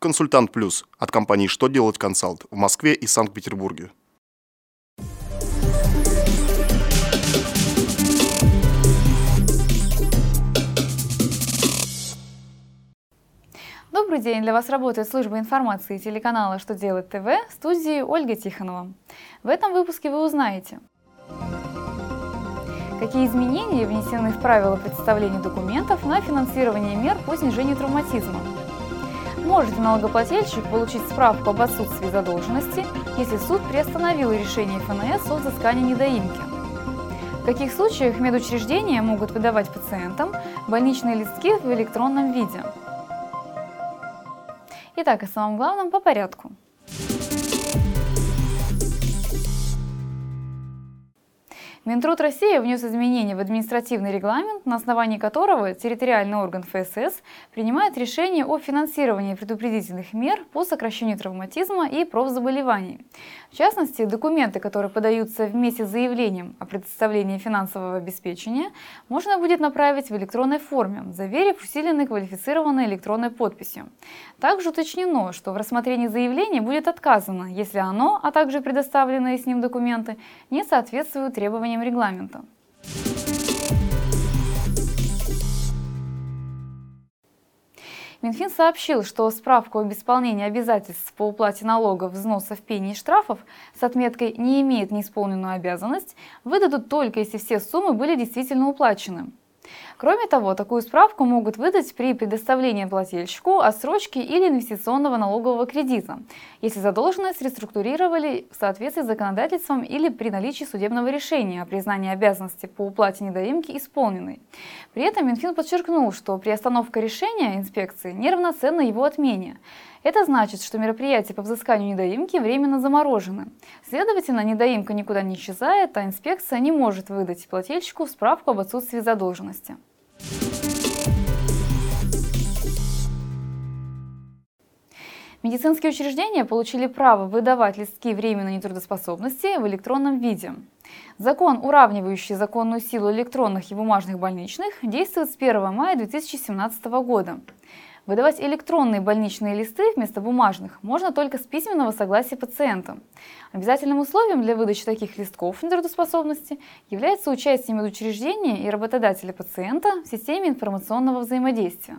Консультант Плюс от компании «Что делать консалт» в Москве и Санкт-Петербурге. Добрый день! Для вас работает служба информации телеканала «Что делать ТВ» в студии Ольга Тихонова. В этом выпуске вы узнаете, какие изменения внесены в правила представления документов на финансирование мер по снижению травматизма. Может налогоплательщик получить справку об отсутствии задолженности, если суд приостановил решение ФНС о взыскании недоимки? В каких случаях медучреждения могут выдавать пациентам больничные листки в электронном виде? Итак, о самом главном по порядку. Минтруд России внес изменения в административный регламент, на основании которого территориальный орган ФСС принимает решение о финансировании предупредительных мер по сокращению травматизма и профзаболеваний. В частности, документы, которые подаются вместе с заявлением о предоставлении финансового обеспечения, можно будет направить в электронной форме, заверив усиленной квалифицированной электронной подписью. Также уточнено, что в рассмотрении заявления будет отказано, если оно, а также предоставленные с ним документы, не соответствуют требованиям нарушением регламента. Минфин сообщил, что справку об исполнении обязательств по уплате налогов, взносов, пений и штрафов с отметкой «не имеет неисполненную обязанность» выдадут только если все суммы были действительно уплачены. Кроме того, такую справку могут выдать при предоставлении плательщику отсрочки или инвестиционного налогового кредита, если задолженность реструктурировали в соответствии с законодательством или при наличии судебного решения о признании обязанности по уплате недоимки исполненной. При этом Минфин подчеркнул, что приостановка решения инспекции неравноценна его отмене. Это значит, что мероприятия по взысканию недоимки временно заморожены. Следовательно, недоимка никуда не исчезает, а инспекция не может выдать плательщику справку об отсутствии задолженности. Медицинские учреждения получили право выдавать листки временной нетрудоспособности в электронном виде. Закон, уравнивающий законную силу электронных и бумажных больничных, действует с 1 мая 2017 года. Выдавать электронные больничные листы вместо бумажных можно только с письменного согласия пациента. Обязательным условием для выдачи таких листков нетрудоспособности является участие медучреждения и работодателя пациента в системе информационного взаимодействия.